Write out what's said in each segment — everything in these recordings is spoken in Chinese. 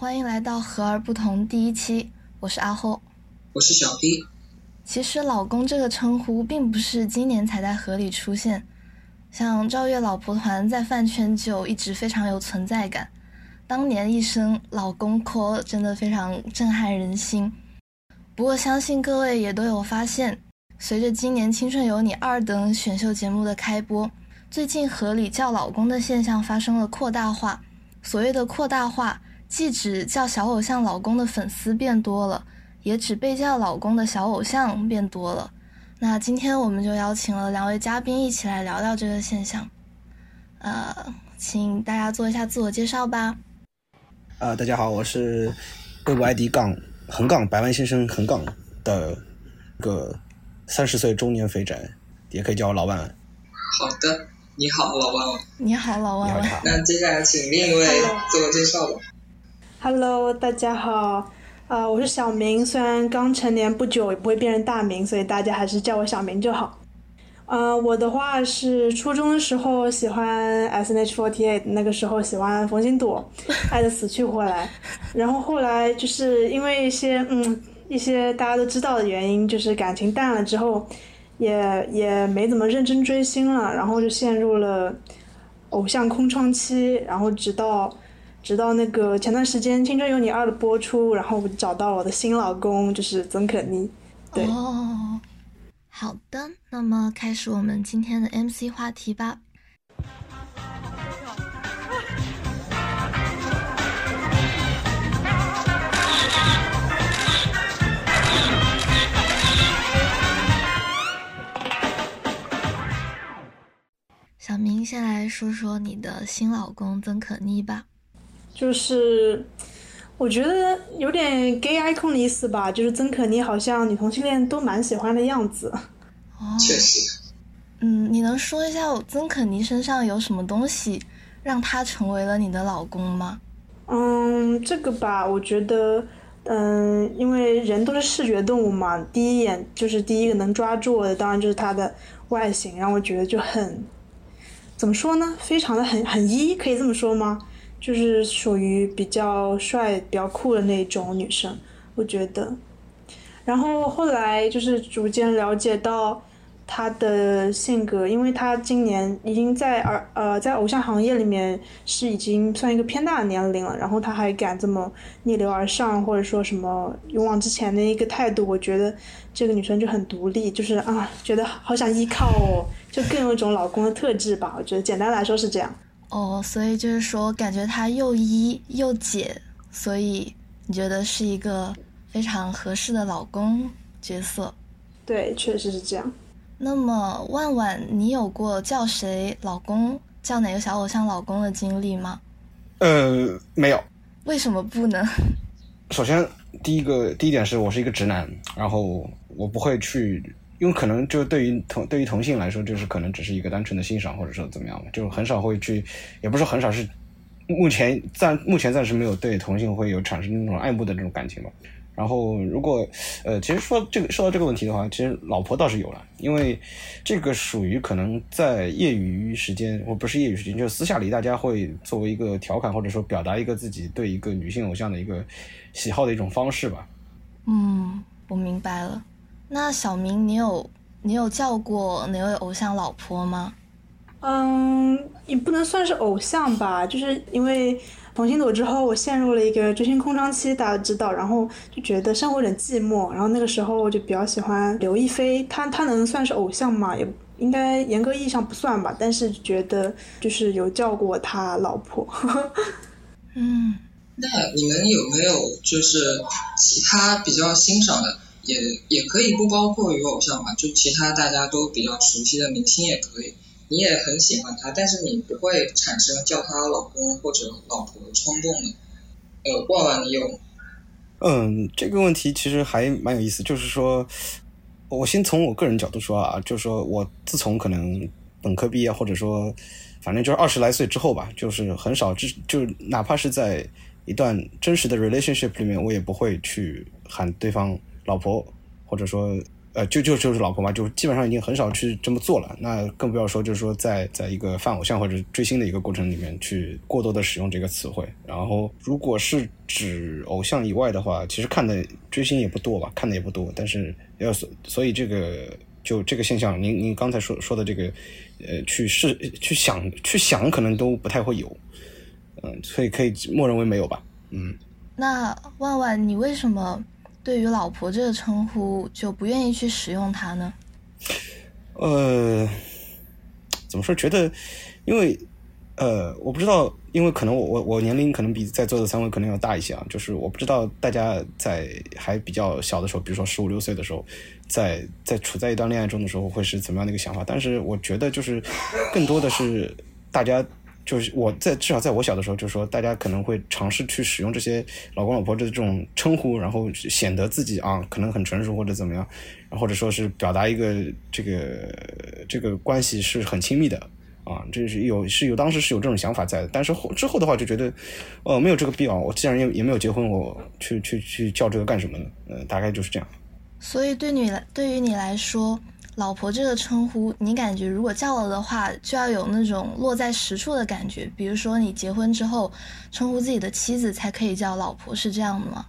好，欢迎来到和而不同第一期，我是阿后，我是小 B。其实“老公”这个称呼并不是今年才在河里出现，像赵月老婆团在饭圈就一直非常有存在感。当年一声“老公 call” 真的非常震撼人心。不过相信各位也都有发现，随着今年《青春有你》二等选秀节目的开播，最近河里叫老公的现象发生了扩大化。所谓的扩大化，既指叫小偶像老公的粉丝变多了，也指被叫老公的小偶像变多了。那今天我们就邀请了两位嘉宾一起来聊聊这个现象。呃，请大家做一下自我介绍吧。呃，大家好，我是微博 ID 杠横杠百万先生横杠的个三十岁中年肥宅，也可以叫我老万。好的。你好，老万。你好，老万。那接下来请另一位自我介绍吧。Hello，大家好。啊，我是小明，虽然刚成年不久，也不会变成大名，所以大家还是叫我小明就好。呃，我的话是初中的时候喜欢 S H F O R T A，那个时候喜欢冯星朵，爱的死去活来。然后后来就是因为一些嗯一些大家都知道的原因，就是感情淡了之后。也也没怎么认真追星了，然后就陷入了偶像空窗期，然后直到直到那个前段时间《青春有你二》的播出，然后我找到了我的新老公，就是曾可妮。对，哦，好的，那么开始我们今天的 MC 话题吧。小明，先来说说你的新老公曾可妮吧。就是，我觉得有点 gay icon 的意思吧。就是曾可妮好像女同性恋都蛮喜欢的样子。哦，确实。嗯，你能说一下曾可妮身上有什么东西让她成为了你的老公吗？嗯，这个吧，我觉得，嗯，因为人都是视觉动物嘛，第一眼就是第一个能抓住我的，当然就是她的外形，让我觉得就很。怎么说呢？非常的很很一，可以这么说吗？就是属于比较帅、比较酷的那种女生，我觉得。然后后来就是逐渐了解到。他的性格，因为他今年已经在儿呃在偶像行业里面是已经算一个偏大的年龄了，然后他还敢这么逆流而上，或者说什么勇往直前的一个态度，我觉得这个女生就很独立，就是啊，觉得好想依靠哦，就更有一种老公的特质吧。我觉得简单来说是这样。哦，所以就是说，感觉他又一又解，所以你觉得是一个非常合适的老公角色？对，确实是这样。那么万万，你有过叫谁老公、叫哪个小偶像老公的经历吗？呃，没有。为什么不呢？首先，第一个第一点是我是一个直男，然后我不会去，因为可能就对于同对于同性来说，就是可能只是一个单纯的欣赏，或者说怎么样就很少会去，也不是很少是，目前暂目前暂时没有对同性会有产生那种爱慕的这种感情吧。然后，如果，呃，其实说这个说到这个问题的话，其实老婆倒是有了，因为这个属于可能在业余时间，我不是业余时间，就是私下里大家会作为一个调侃，或者说表达一个自己对一个女性偶像的一个喜好的一种方式吧。嗯，我明白了。那小明，你有你有叫过哪位偶像老婆吗？嗯，也不能算是偶像吧，就是因为。重新朵之后，我陷入了一个追星空窗期，大家知道，然后就觉得生活有点寂寞，然后那个时候就比较喜欢刘亦菲，她她能算是偶像吗？也应该严格意义上不算吧，但是觉得就是有叫过他老婆。嗯，那你们有没有就是其他比较欣赏的，也也可以不包括于偶像吧，就其他大家都比较熟悉的明星也可以。你也很喜欢他，但是你不会产生叫他老公或者老婆的冲动的。呃，万万你有？嗯，这个问题其实还蛮有意思。就是说，我先从我个人角度说啊，就是说我自从可能本科毕业，或者说反正就是二十来岁之后吧，就是很少，就就哪怕是在一段真实的 relationship 里面，我也不会去喊对方老婆，或者说呃，就就就是老婆嘛，就基本上已经很少去这么做了。那更不要说，就是说在在一个泛偶像或者追星的一个过程里面，去过多的使用这个词汇。然后，如果是指偶像以外的话，其实看的追星也不多吧，看的也不多。但是要所所以这个就这个现象，您您刚才说说的这个，呃，去试去想去想，可能都不太会有。嗯，所以可以默认为没有吧。嗯。那万万，你为什么？对于“老婆”这个称呼，就不愿意去使用它呢？呃，怎么说？觉得，因为，呃，我不知道，因为可能我我我年龄可能比在座的三位可能要大一些啊。就是我不知道大家在还比较小的时候，比如说十五六岁的时候，在在处在一段恋爱中的时候，会是怎么样的一个想法？但是我觉得，就是更多的是大家。就是我在至少在我小的时候，就是说大家可能会尝试去使用这些老公老婆的这种称呼，然后显得自己啊可能很成熟或者怎么样，或者说是表达一个这个这个关系是很亲密的啊，这是有是有当时是有这种想法在的。但是后之后的话就觉得，呃，没有这个必要。我既然也也没有结婚，我去去去叫这个干什么呢？呃，大概就是这样。所以对你来，对于你来说。老婆这个称呼，你感觉如果叫了的话，就要有那种落在实处的感觉。比如说，你结婚之后称呼自己的妻子才可以叫老婆，是这样的吗？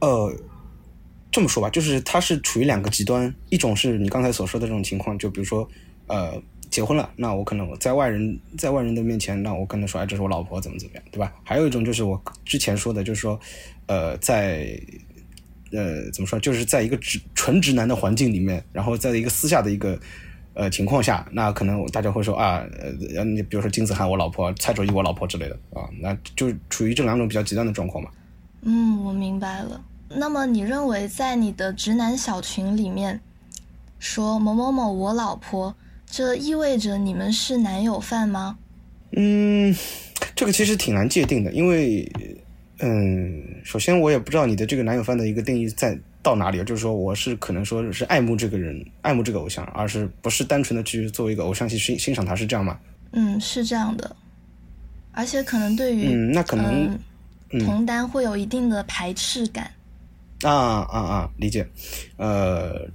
呃，这么说吧，就是它是处于两个极端，一种是你刚才所说的这种情况，就比如说，呃，结婚了，那我可能在外人在外人的面前，那我跟他说，哎，这是我老婆，怎么怎么样，对吧？还有一种就是我之前说的，就是说，呃，在。呃，怎么说？就是在一个直纯直男的环境里面，然后在一个私下的一个呃情况下，那可能大家会说啊，呃，你比如说金子涵我老婆，蔡卓宜我老婆之类的啊，那就处于这两种比较极端的状况嘛。嗯，我明白了。那么你认为在你的直男小群里面说某某某我老婆，这意味着你们是男友饭吗？嗯，这个其实挺难界定的，因为。嗯，首先我也不知道你的这个男友范的一个定义在到哪里就是说我是可能说是爱慕这个人，爱慕这个偶像，而是不是单纯的去作为一个偶像去欣欣赏他，是这样吗？嗯，是这样的，而且可能对于嗯，那可能同单会有一定的排斥感。啊啊啊！理解，呃，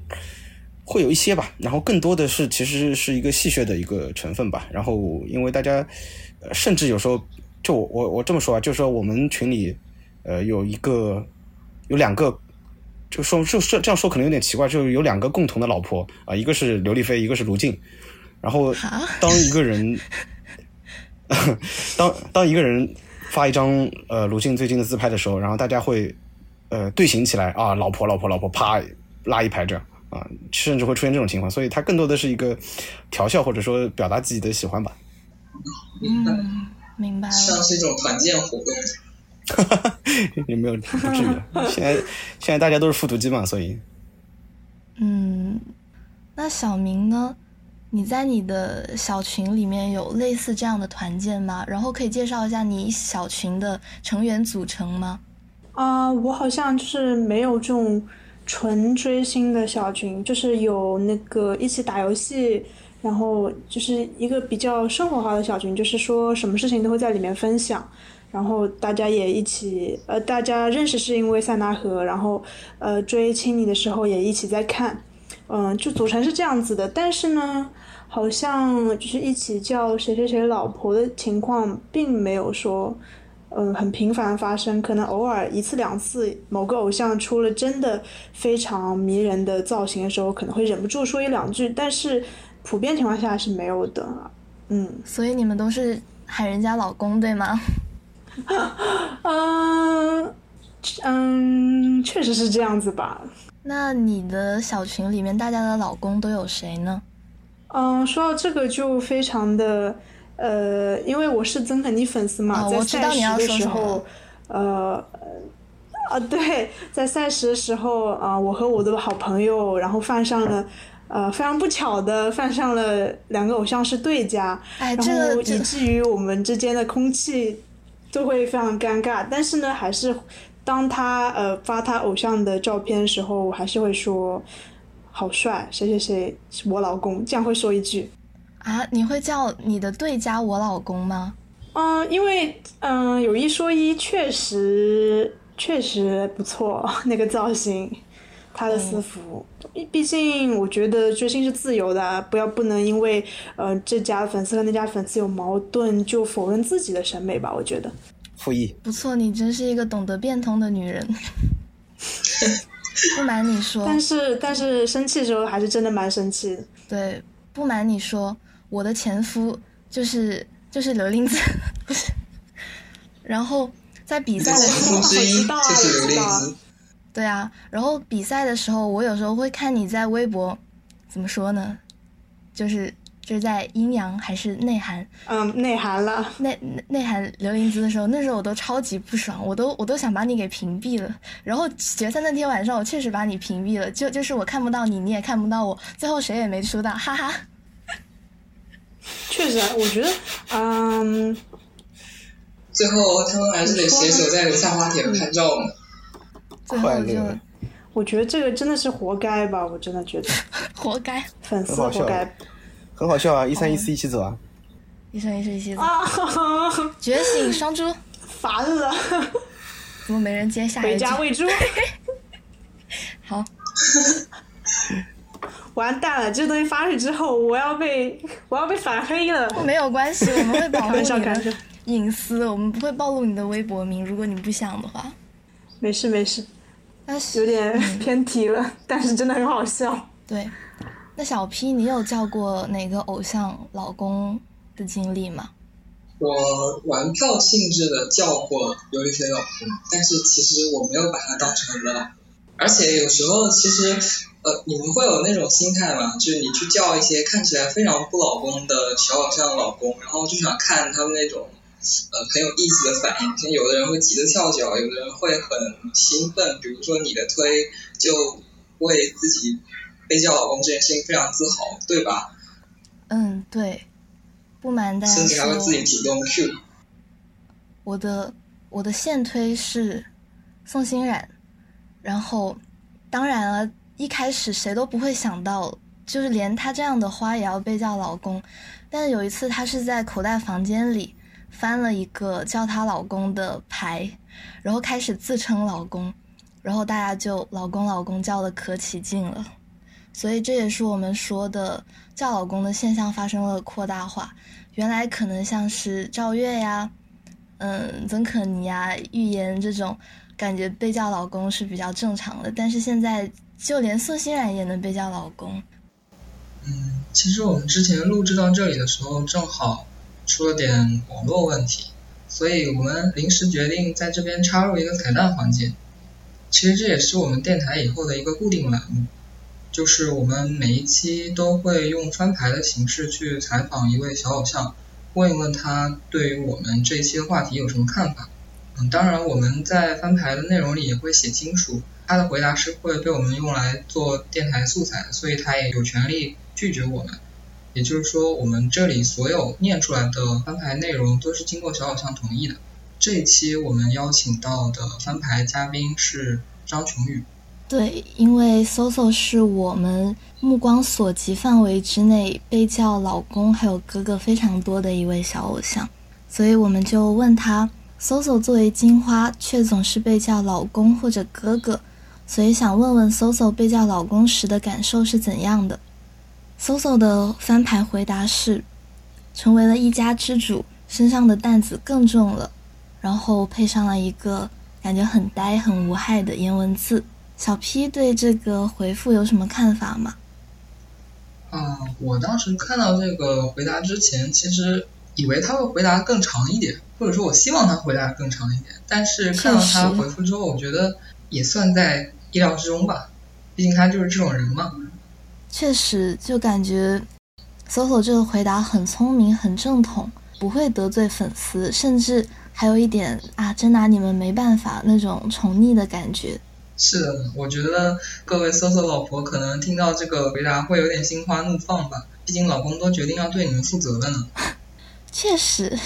会有一些吧，然后更多的是其实是一个戏谑的一个成分吧，然后因为大家甚至有时候。就我我我这么说啊，就是说我们群里，呃，有一个有两个，就说就是这样说可能有点奇怪，就是有两个共同的老婆啊，一个是刘丽菲，一个是卢静。然后当一个人，当当一个人发一张呃卢静最近的自拍的时候，然后大家会呃队形起来啊，老婆老婆老婆，啪拉一排这样啊，甚至会出现这种情况，所以它更多的是一个调笑或者说表达自己的喜欢吧。嗯。明白了，像是一种团建活动，哈哈，也没有不至于。现在现在大家都是复读机嘛，所以，嗯，那小明呢？你在你的小群里面有类似这样的团建吗？然后可以介绍一下你小群的成员组成吗？啊，我好像就是没有这种纯追星的小群，就是有那个一起打游戏。然后就是一个比较生活化的小群，就是说什么事情都会在里面分享，然后大家也一起，呃，大家认识是因为塞纳河，然后呃追青你的时候也一起在看，嗯，就组成是这样子的。但是呢，好像就是一起叫谁谁谁老婆的情况，并没有说，嗯，很频繁发生，可能偶尔一次两次，某个偶像出了真的非常迷人的造型的时候，可能会忍不住说一两句，但是。普遍情况下是没有的，嗯，所以你们都是喊人家老公对吗？嗯嗯，确实是这样子吧。那你的小群里面大家的老公都有谁呢？嗯，说到这个就非常的呃，因为我是曾肯尼粉丝嘛，在赛时的时候，呃啊对，在赛时的时候啊，我和我的好朋友然后犯上了。呃，非常不巧的犯上了两个偶像是对家，然后以至于我们之间的空气都会非常尴尬。但是呢，还是当他呃发他偶像的照片的时候，我还是会说好帅，谁谁谁是我老公，这样会说一句。啊，你会叫你的对家我老公吗？嗯，因为嗯有一说一，确实确实不错那个造型。他的私服。毕竟我觉得追星是自由的，不要不能因为呃这家粉丝和那家粉丝有矛盾就否认自己的审美吧。我觉得。复议。不错，你真是一个懂得变通的女人。不瞒你说，但是但是生气的时候还是真的蛮生气的。对，不瞒你说，我的前夫就是就是刘令子，不是。然后在比赛的时候，我知道啊，我知道啊。对啊，然后比赛的时候，我有时候会看你在微博，怎么说呢？就是。就是在阴阳还是内涵？嗯，内涵了。内内涵刘玲子的时候，那时候我都超级不爽，我都我都想把你给屏蔽了。然后决赛那天晚上，我确实把你屏蔽了，就就是我看不到你，你也看不到我，最后谁也没出道，哈哈。确实，我觉得，嗯，最后他们还是得携手在下花田拍照呢。最后就，我觉得这个真的是活该吧，我真的觉得 活该，粉丝活该。很好笑啊！一三一四一起走啊！一三一四一起走啊。觉醒双猪，烦了。怎么没人接下一句？回家喂猪。好。完蛋了！这东西发出去之后，我要被我要被反黑了。没有关系，我们会保护你的隐私，我们不会暴露你的微博名，如果你不想的话。没事没事。但是有点偏题了，但是真的很好笑。对。那小 P，你有叫过哪个偶像老公的经历吗？我玩票性质的叫过刘亦菲老公，但是其实我没有把他当成我的老公。而且有时候其实，呃，你们会有那种心态吗？就是你去叫一些看起来非常不老公的小偶像老公，然后就想看他们那种呃很有意思的反应。像有的人会急得跳脚，有的人会很兴奋。比如说你的推就为自己。被叫老公这件事情非常自豪，对吧？嗯，对。不瞒大家说，甚至还会自己主动 Q。我的我的线推是宋欣冉，然后当然了，一开始谁都不会想到，就是连她这样的花也要被叫老公。但是有一次，她是在口袋房间里翻了一个叫她老公的牌，然后开始自称老公，然后大家就老公老公叫的可起劲了。所以这也是我们说的叫老公的现象发生了扩大化。原来可能像是赵月呀、嗯曾可妮呀、预言这种，感觉被叫老公是比较正常的。但是现在就连宋欣然也能被叫老公。嗯，其实我们之前录制到这里的时候，正好出了点网络问题，所以我们临时决定在这边插入一个彩蛋环节。其实这也是我们电台以后的一个固定栏目。就是我们每一期都会用翻牌的形式去采访一位小偶像，问一问他对于我们这一期的话题有什么看法。嗯，当然我们在翻牌的内容里也会写清楚，他的回答是会被我们用来做电台素材，所以他也有权利拒绝我们。也就是说，我们这里所有念出来的翻牌内容都是经过小偶像同意的。这一期我们邀请到的翻牌嘉宾是张琼宇。对，因为 Soso 是我们目光所及范围之内被叫老公还有哥哥非常多的一位小偶像，所以我们就问他，Soso 作为金花却总是被叫老公或者哥哥，所以想问问 Soso 被叫老公时的感受是怎样的。Soso 的翻牌回答是，成为了一家之主，身上的担子更重了，然后配上了一个感觉很呆很无害的颜文字。小 P 对这个回复有什么看法吗？啊，我当时看到这个回答之前，其实以为他会回答更长一点，或者说我希望他回答更长一点。但是看到他回复之后，我觉得也算在意料之中吧，毕竟他就是这种人嘛。确实，就感觉 Soso 这个回答很聪明、很正统，不会得罪粉丝，甚至还有一点啊，真拿你们没办法那种宠溺的感觉。是的，我觉得各位搜搜老婆可能听到这个回答会有点心花怒放吧，毕竟老公都决定要对你们负责了呢。确实，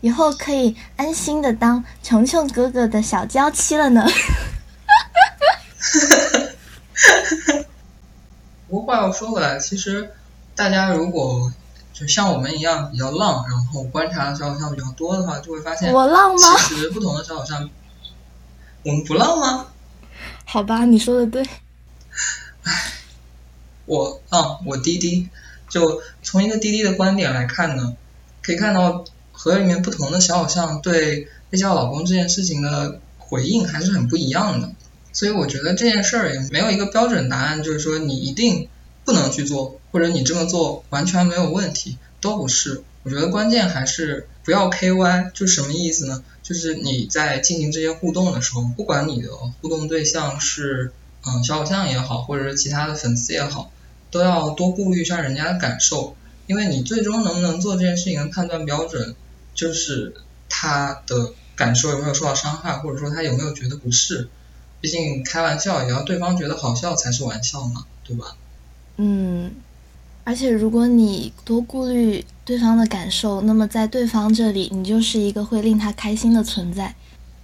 以后可以安心的当琼琼哥哥的小娇妻了呢。话又说回来，其实大家如果就像我们一样比较浪，然后观察小偶像比较多的话，就会发现我浪吗？其实不同的小偶像，我们不浪吗？好吧，你说的对。唉我啊，我滴滴，就从一个滴滴的观点来看呢，可以看到和里面不同的小偶像对被叫老公这件事情的回应还是很不一样的。所以我觉得这件事儿也没有一个标准答案，就是说你一定不能去做，或者你这么做完全没有问题，都不是。我觉得关键还是不要 KY，就什么意思呢？就是你在进行这些互动的时候，不管你的互动对象是嗯小偶像也好，或者是其他的粉丝也好，都要多顾虑一下人家的感受，因为你最终能不能做这件事情的判断标准，就是他的感受有没有受到伤害，或者说他有没有觉得不适。毕竟开玩笑也要对方觉得好笑才是玩笑嘛，对吧？嗯，而且如果你多顾虑对方的感受，那么在对方这里，你就是一个会令他开心的存在，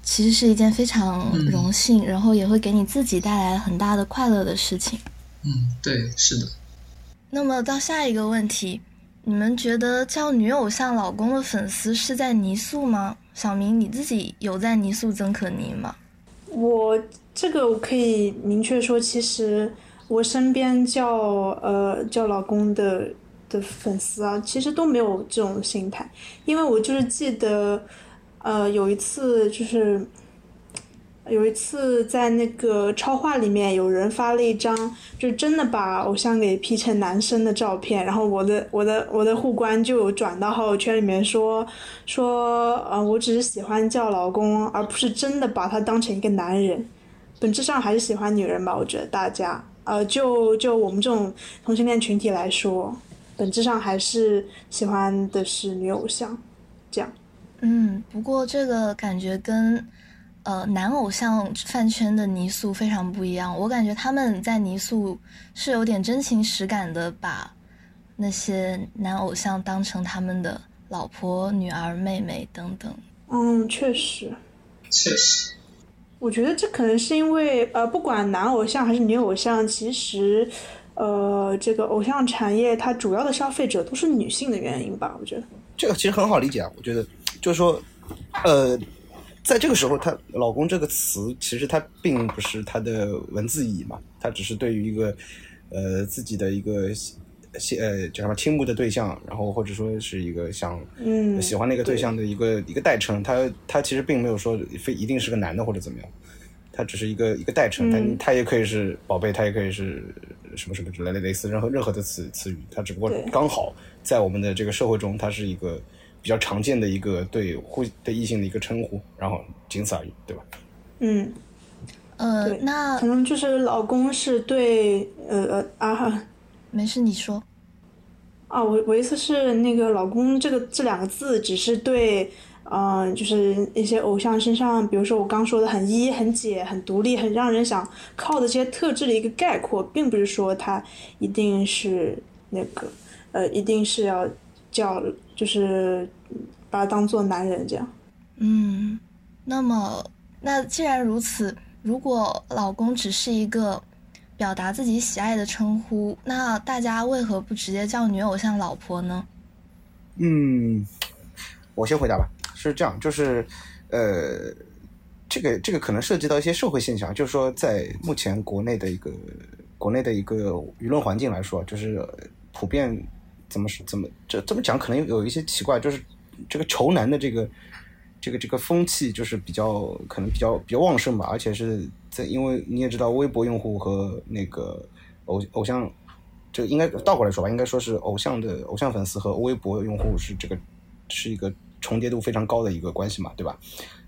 其实是一件非常荣幸，然后也会给你自己带来很大的快乐的事情。嗯，对，是的。那么到下一个问题，你们觉得叫女偶像老公的粉丝是在泥塑吗？小明，你自己有在泥塑曾可妮吗？我。这个我可以明确说，其实我身边叫呃叫老公的的粉丝啊，其实都没有这种心态，因为我就是记得，呃有一次就是。有一次在那个超话里面，有人发了一张，就真的把偶像给 P 成男生的照片，然后我的我的我的互关就有转到朋友圈里面说说，呃，我只是喜欢叫老公，而不是真的把他当成一个男人。本质上还是喜欢女人吧，我觉得大家，呃，就就我们这种同性恋群体来说，本质上还是喜欢的是女偶像，这样。嗯，不过这个感觉跟，呃，男偶像饭圈的泥塑非常不一样。我感觉他们在泥塑是有点真情实感的，把那些男偶像当成他们的老婆、女儿、妹妹等等。嗯，确实，确实。我觉得这可能是因为，呃，不管男偶像还是女偶像，其实，呃，这个偶像产业它主要的消费者都是女性的原因吧？我觉得这个其实很好理解啊。我觉得就是说，呃，在这个时候，他“老公”这个词其实它并不是它的文字意义嘛，它只是对于一个呃自己的一个呃叫什么倾慕的对象，然后或者说是一个想喜欢那个对象的一个一个代称。他他其实并没有说非一定是个男的或者怎么样。他只是一个一个代称，但他也可以是宝贝，他也可以是什么什么之类的类似任何任何的词词语，他只不过刚好在我们的这个社会中，它是一个比较常见的一个对互对异性的一个称呼，然后仅此而已，对吧？嗯，呃，那可能就是老公是对呃呃啊，没事你说啊，我我意思是那个老公这个这两个字只是对。嗯，就是一些偶像身上，比如说我刚说的很一、很姐、很独立、很让人想靠的这些特质的一个概括，并不是说他一定是那个，呃，一定是要叫，就是把他当做男人这样。嗯，那么那既然如此，如果老公只是一个表达自己喜爱的称呼，那大家为何不直接叫女偶像老婆呢？嗯，我先回答吧。是这样，就是，呃，这个这个可能涉及到一些社会现象，就是说，在目前国内的一个国内的一个舆论环境来说，就是普遍怎么怎么这这么讲，可能有一些奇怪，就是这个仇男的这个这个这个风气，就是比较可能比较比较旺盛吧，而且是在因为你也知道，微博用户和那个偶偶像，这应该倒过来说吧，应该说是偶像的偶像粉丝和微博用户是这个是一个。重叠度非常高的一个关系嘛，对吧？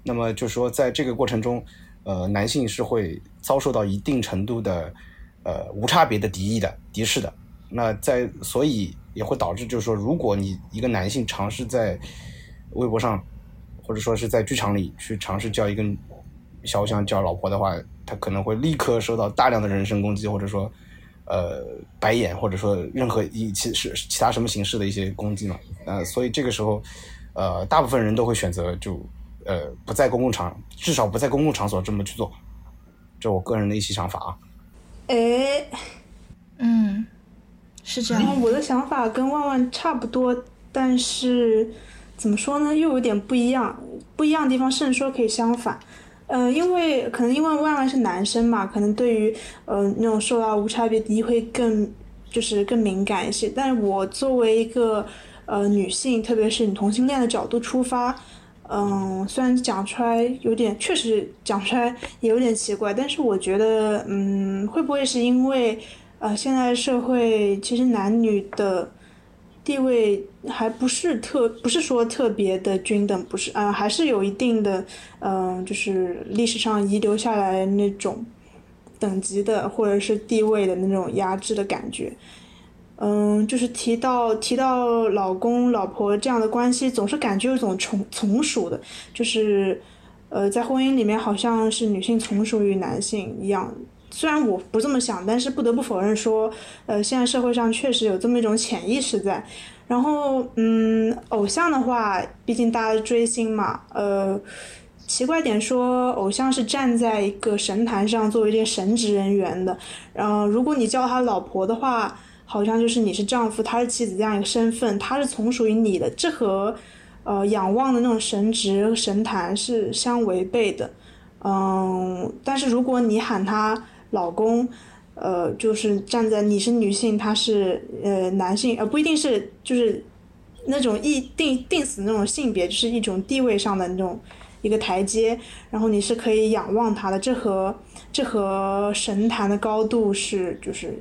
那么就是说，在这个过程中，呃，男性是会遭受到一定程度的呃无差别的敌意的、敌视的。那在所以也会导致，就是说，如果你一个男性尝试在微博上，或者说是在剧场里去尝试叫一个小偶像叫老婆的话，他可能会立刻受到大量的人身攻击，或者说呃白眼，或者说任何一其是其他什么形式的一些攻击嘛。呃，所以这个时候。呃，大部分人都会选择就呃不在公共场，至少不在公共场所这么去做，这我个人的一些想法啊。哎，嗯，是这样。我的想法跟万万差不多，但是怎么说呢，又有点不一样。不一样的地方甚至说可以相反。呃，因为可能因为万万是男生嘛，可能对于呃那种受到无差别敌意会更就是更敏感一些。但是我作为一个呃女性，特别是你同性恋的角度出发，嗯，虽然讲出来有点，确实讲出来也有点奇怪，但是我觉得，嗯，会不会是因为呃现在社会其实男女的。地位还不是特，不是说特别的均等，不是啊，还是有一定的，嗯，就是历史上遗留下来那种等级的或者是地位的那种压制的感觉，嗯，就是提到提到老公老婆这样的关系，总是感觉有种从从属的，就是呃，在婚姻里面好像是女性从属于男性一样。虽然我不这么想，但是不得不否认说，呃，现在社会上确实有这么一种潜意识在。然后，嗯，偶像的话，毕竟大家追星嘛，呃，奇怪点说，偶像是站在一个神坛上作为这个神职人员的。然后，如果你叫他老婆的话，好像就是你是丈夫，他是妻子这样一个身份，他是从属于你的，这和呃仰望的那种神职神坛是相违背的。嗯，但是如果你喊他。老公，呃，就是站在你是女性，他是呃男性，呃不一定是就是那种一定定死那种性别，就是一种地位上的那种一个台阶，然后你是可以仰望他的，这和这和神坛的高度是就是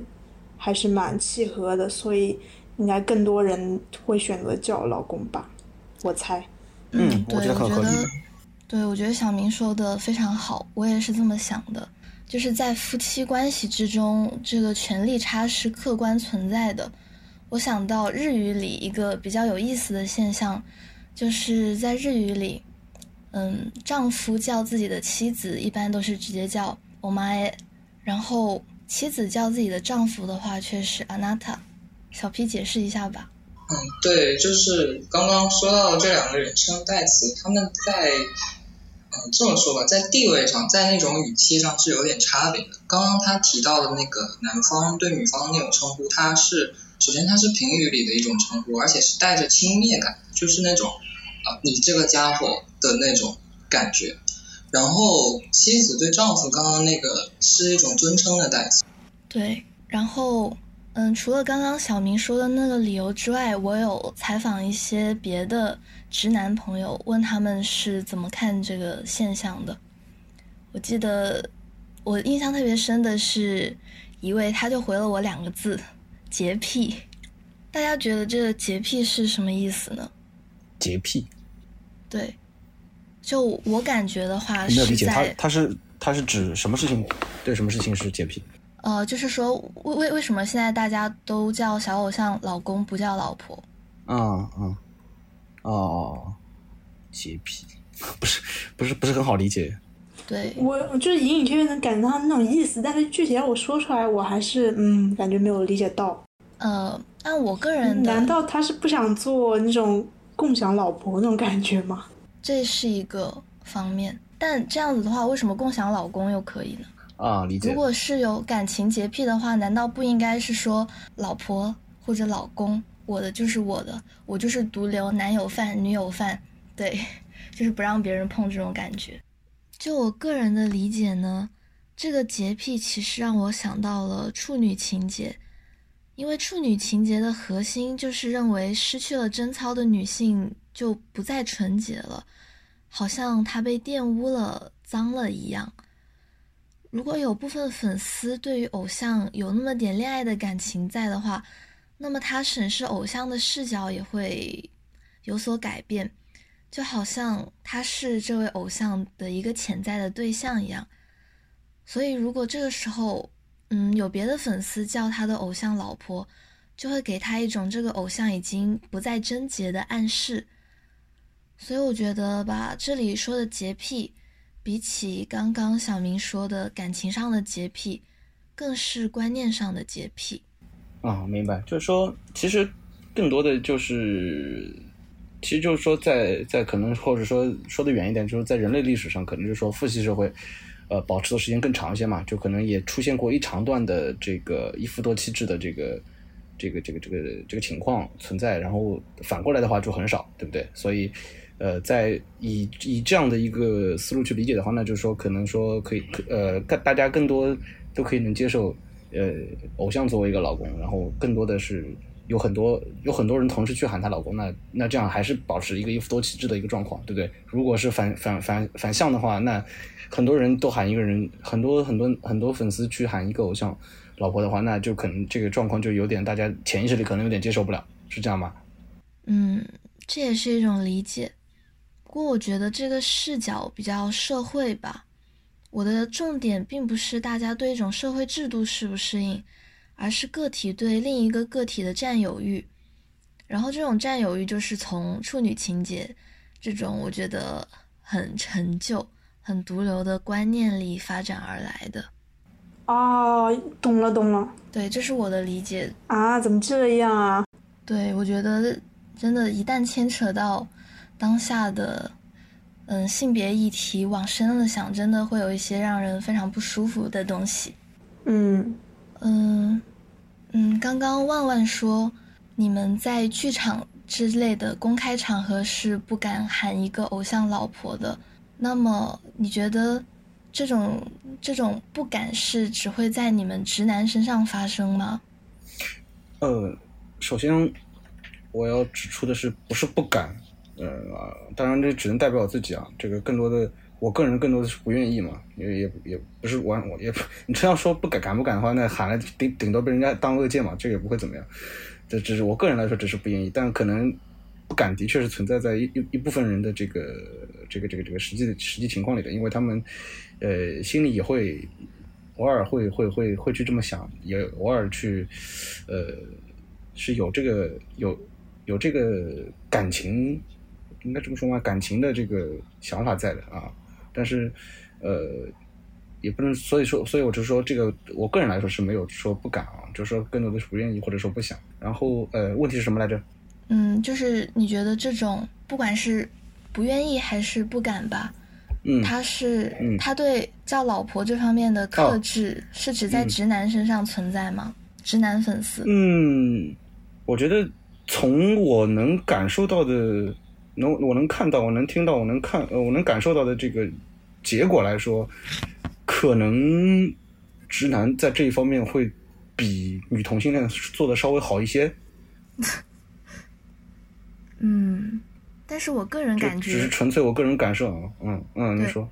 还是蛮契合的，所以应该更多人会选择叫老公吧，我猜。嗯，我觉得很合理。对，我觉得小明说的非常好，我也是这么想的。就是在夫妻关系之中，这个权力差是客观存在的。我想到日语里一个比较有意思的现象，就是在日语里，嗯，丈夫叫自己的妻子一般都是直接叫“我妈耶”，然后妻子叫自己的丈夫的话却是“あなた”。小 P 解释一下吧。嗯，对，就是刚刚说到的这两个人称代词，他们在。 这么说吧，在地位上，在那种语气上是有点差别的。刚刚他提到的那个男方对女方那种称呼，他是首先他是评语里的一种称呼，而且是带着轻蔑感，就是那种啊你这个家伙的那种感觉。然后妻子对丈夫刚刚那个是一种尊称的代词。对，然后嗯，除了刚刚小明说的那个理由之外，我有采访一些别的。直男朋友问他们是怎么看这个现象的。我记得我印象特别深的是一位，他就回了我两个字：洁癖。大家觉得这个洁癖是什么意思呢？洁癖。对，就我感觉的话，没有理解他，他是他是指什么事情？对什么事情是洁癖？呃，就是说为为为什么现在大家都叫小偶像老公，不叫老婆？嗯嗯。哦，洁癖，不是不是不是很好理解。对我，我就是隐隐约约能感觉到那种意思，但是具体要我说出来，我还是嗯，感觉没有理解到。呃，按我个人，难道他是不想做那种共享老婆那种感觉吗？这是一个方面，但这样子的话，为什么共享老公又可以呢？啊，理解。如果是有感情洁癖的话，难道不应该是说老婆或者老公？我的就是我的，我就是独留男友饭、女友饭，对，就是不让别人碰这种感觉。就我个人的理解呢，这个洁癖其实让我想到了处女情节，因为处女情节的核心就是认为失去了贞操的女性就不再纯洁了，好像她被玷污了、脏了一样。如果有部分粉丝对于偶像有那么点恋爱的感情在的话，那么他审视偶像的视角也会有所改变，就好像他是这位偶像的一个潜在的对象一样。所以，如果这个时候，嗯，有别的粉丝叫他的偶像老婆，就会给他一种这个偶像已经不再贞洁的暗示。所以，我觉得吧，这里说的洁癖，比起刚刚小明说的感情上的洁癖，更是观念上的洁癖。啊，明白，就是说，其实更多的就是，其实就是说，在在可能或者说说的远一点，就是在人类历史上，可能就是说父系社会，呃，保持的时间更长一些嘛，就可能也出现过一长段的这个一夫多妻制的这个这个这个这个这个情况存在，然后反过来的话就很少，对不对？所以，呃，在以以这样的一个思路去理解的话，那就是说可能说可以呃，更大家更多都可以能接受呃偶像作为一个老公，然后更多的是有很多有很多人同时去喊她老公，那那这样还是保持一个一夫多妻制的一个状况，对不对？如果是反反反反向的话，那很多人都喊一个人，很多很多很多粉丝去喊一个偶像老婆的话，那就可能这个状况就有点大家潜意识里可能有点接受不了，是这样吗？嗯，这也是一种理解。不过我觉得这个视角比较社会吧。我的重点并不是大家对一种社会制度适不适应，而是个体对另一个个体的占有欲。然后这种占有欲就是从处女情节这种我觉得很陈旧、很毒瘤的观念里发展而来的。哦，懂了懂了。对，这是我的理解。啊，怎么这样啊？对，我觉得真的，一旦牵扯到当下的嗯性别议题，往深了想，真的会有一些让人非常不舒服的东西。嗯嗯嗯，刚刚万万说你们在剧场之类的公开场合是不敢喊一个偶像老婆的，那么你觉得这种这种不敢是只会在你们直男身上发生吗？呃，首先我要指出的是，不是不敢，呃，当然这只能代表我自己啊。这个更多的，我个人更多的是不愿意嘛，也也也不是完，我也不，你真要说不敢敢不敢的话，那喊了顶顶多被人家当恶剑嘛，这也不会怎么样。这只是我个人来说，只是不愿意，但可能不敢的确是存在在一一一部分人的这个这个这个这个实际的实际情况里的，因为他们呃心里也会偶尔会会会会去这么想，也偶尔去呃是有这个有有这个感情，应该这么说吗？感情的这个想法在的啊，但是呃。也不能，所以说，所以我就说，这个我个人来说是没有说不敢啊，就是说更多的是不愿意或者说不想。然后，呃，问题是什么来着？嗯，就是你觉得这种不管是不愿意还是不敢吧，嗯，他是嗯他对叫老婆这方面的克制，是指在嗯直男身上存在吗？直男粉丝？嗯，我觉得从我能感受到的，能我能看到，我能听到，我能看，呃，我能感受到的这个结果来说，可能直男在这一方面会比女同性恋做的稍微好一些。嗯，但是我个人感觉只是，纯粹我个人感受啊，嗯嗯，你说，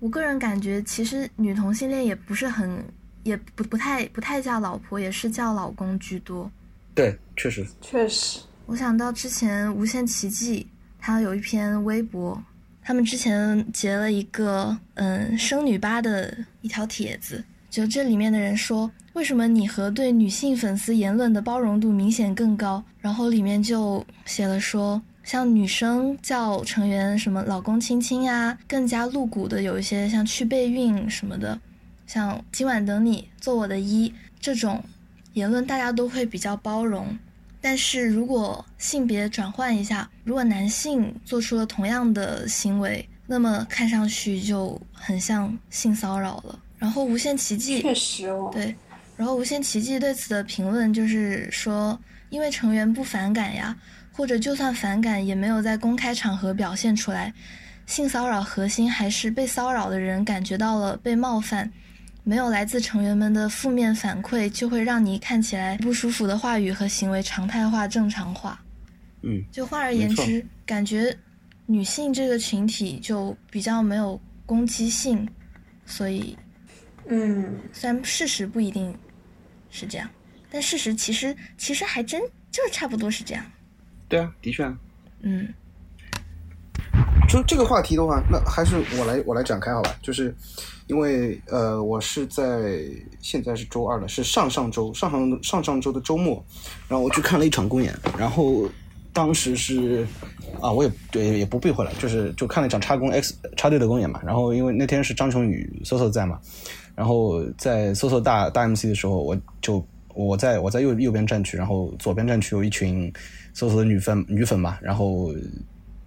我个人感觉，其实女同性恋也不是很，也不不太不太叫老婆，也是叫老公居多。对，确实，确实，我想到之前无限奇迹，他有一篇微博，他们之前截了一个嗯生女吧的一条帖子，就这里面的人说，为什么你和对女性粉丝言论的包容度明显更高？然后里面就写了说，像女生叫成员什么老公亲亲呀，更加露骨的有一些像去备孕什么的，像今晚等你做我的一这种言论，大家都会比较包容。但是如果性别转换一下，如果男性做出了同样的行为，那么看上去就很像性骚扰了。然后无限奇迹确实哦。对，然后无限奇迹对此的评论就是说，因为成员不反感呀，或者就算反感，也没有在公开场合表现出来。性骚扰核心还是被骚扰的人感觉到了被冒犯，没有来自成员们的负面反馈，就会让你看起来不舒服的话语和行为常态化、正常化。嗯就换而言之，感觉女性这个群体就比较没有攻击性，所以嗯，虽然事实不一定是这样，但事实其实其实还真就是差不多是这样。对啊，的确啊。嗯就这个话题的话，那还是我来我来展开好吧？就是因为呃，我是在现在是周二了，是上上周上上上上周的周末，然后我去看了一场公演，然后当时是啊，我也对也不避讳了，就是就看了一场插工 X 插队的公演嘛。然后因为那天是张成宇 Soso 在嘛，然后在 Soso 大大 MC 的时候，我就我在我在右右边站区，然后左边站区有一群 Soso 的女粉女粉嘛，然后。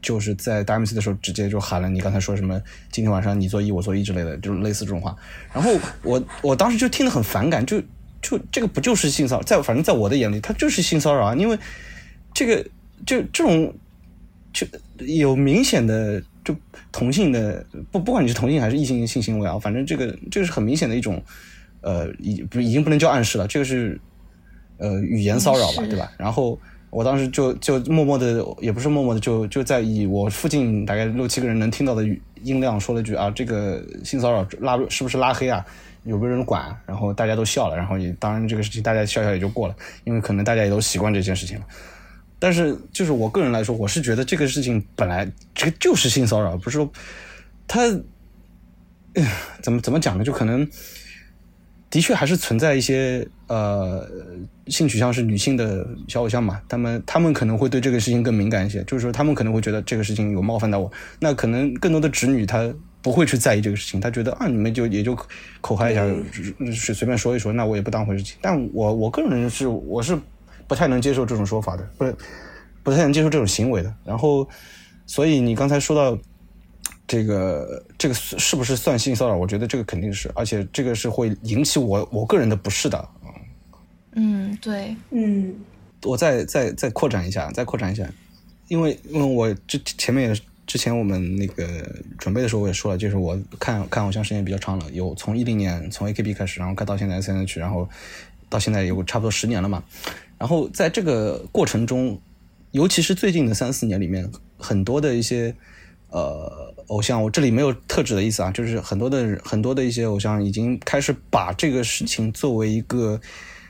就是在大 MC 的时候，直接就喊了你刚才说什么“今天晚上你做一，我做一”之类的，就是类似这种话。然后我我当时就听得很反感，就就这个不就是性骚扰？在反正在我的眼里，它就是性骚扰啊！因为这个就这种就有明显的就同性的不不管你是同性还是异性性行为啊，反正这个这个是很明显的一种呃已不已经不能叫暗示了，这个是呃语言骚扰吧，对吧？然后我当时就就默默的也不是默默的就就在以我附近大概六七个人能听到的音量说了句啊，这个性骚扰拉是不是拉黑啊？有没有人管？然后大家都笑了，然后也当然这个事情大家笑笑也就过了，因为可能大家也都习惯这件事情了。但是就是我个人来说，我是觉得这个事情本来这个就是性骚扰，不是说他 怎么怎么讲呢？就可能的确还是存在一些呃性取向是女性的小偶像嘛，他们他们可能会对这个事情更敏感一些，就是说他们可能会觉得这个事情有冒犯到我，那可能更多的直女她不会去在意这个事情，她觉得啊你们就也就口嗨一下，是随便说一说，那我也不当回事情。但我我个人是我是不太能接受这种说法的，不是不太能接受这种行为的。然后，所以你刚才说到这个这个是是不是算性骚扰？我觉得这个肯定是，而且这个是会引起我我个人的不适的。嗯，对，嗯我再再再扩展一下，再扩展一下，因为因为我之前面也之前我们那个准备的时候我也说了，就是我看看偶像时间比较长了，有从一零年从 AKB 开始，然后看到现在 S N H，然后到现在有差不多十年了嘛。然后在这个过程中，尤其是最近的三四年里面，很多的一些呃偶像，我这里没有特指的意思啊，就是很多的很多的一些偶像已经开始把这个事情作为一个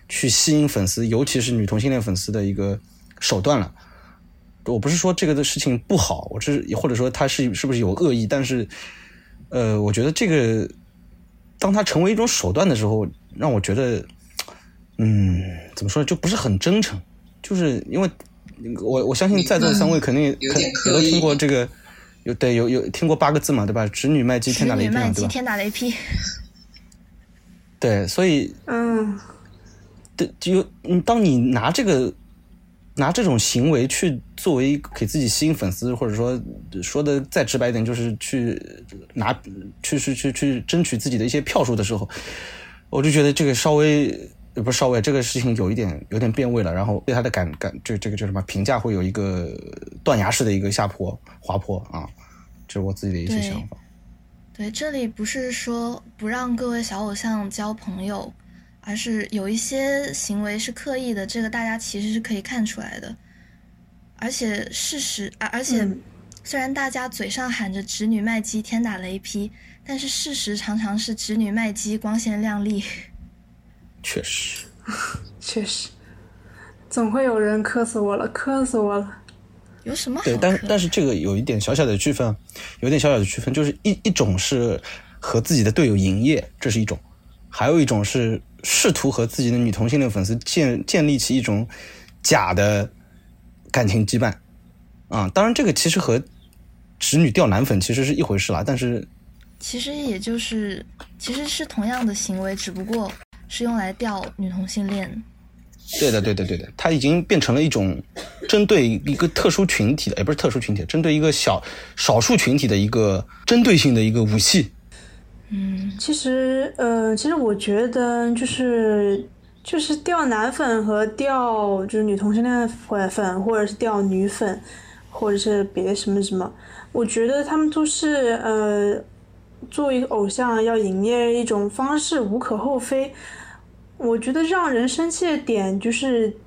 去吸引粉丝，尤其是女同性恋粉丝的一个手段了。我不是说这个的事情不好，我是或者说他是是不是有恶意，但是呃，我觉得这个当它成为一种手段的时候，让我觉得，嗯，怎么说呢，就不是很真诚。就是因为我我相信在座的三位肯定肯也都听过这个，有对有有听过八个字嘛，对吧？侄女卖鸡，天打雷女卖鸡，劈嘛对吧？天打雷劈。对，所以嗯对，就你，当你拿这个拿这种行为去作为给自己吸引粉丝，或者说说的再直白一点，就是去拿去去去去争取自己的一些票数的时候，我就觉得这个稍微呃不是稍微，这个事情有一点有点变味了，然后对他的感感这这个叫什么评价会有一个断崖式的一个下坡滑坡啊，这是我自己的一些想法。对，这里不是说不让各位小偶像交朋友，而是有一些行为是刻意的，这个大家其实是可以看出来的。而且事实，而而且嗯虽然大家嘴上喊着“侄女卖鸡，天打雷劈”，但是事实常常是侄女卖鸡，光鲜亮丽。确实，确实，总会有人磕死我了，磕死我了。有什么好对，但是但是这个有一点小小的区分，有点小小的区分，就是一一种是和自己的队友营业，这是一种；还有一种是试图和自己的女同性恋粉丝建建立起一种假的感情羁绊啊。当然，这个其实和直女掉男粉其实是一回事啦，但是其实也就是其实是同样的行为，只不过是用来钓女同性恋。对的，对的，对的，它已经变成了一种针对一个特殊群体的，也不是特殊群体，针对一个小少数群体的一个针对性的一个武器。嗯，其实，呃，其实我觉得就是就是钓男粉和钓就是女同性恋粉粉，或者是钓女粉，或者是别什么什么，我觉得他们都是呃，作为一个偶像要营业一种方式，无可厚非。我觉得让人生气的点就是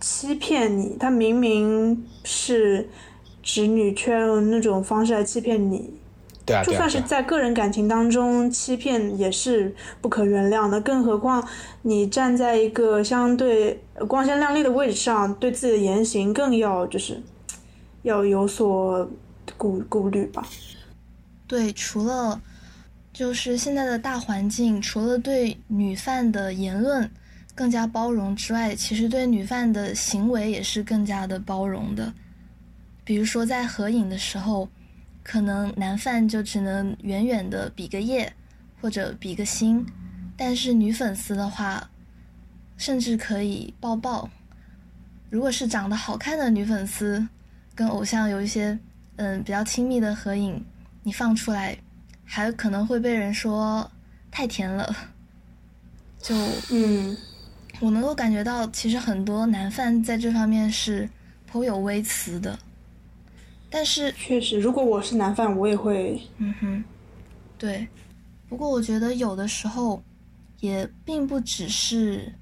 欺骗你，他明明是直女，却用那种方式来欺骗你，对啊，就算是在个人感情当中欺骗也是不可原谅的，更何况你站在一个相对呃光鲜亮丽的位置上，对自己的言行更要就是要有所顾顾虑吧。对，除了就是现在的大环境，除了对女犯的言论更加包容之外，其实对女犯的行为也是更加的包容的。比如说在合影的时候，可能男犯就只能远远的比个耶，或者比个心，但是女粉丝的话，甚至可以抱抱。如果是长得好看的女粉丝，跟偶像有一些嗯比较亲密的合影，你放出来，还可能会被人说太甜了。就嗯，我能够感觉到，其实很多男犯在这方面是颇有微词的。但是确实，如果我是男犯，我也会。嗯哼，对。不过我觉得有的时候，也并不只是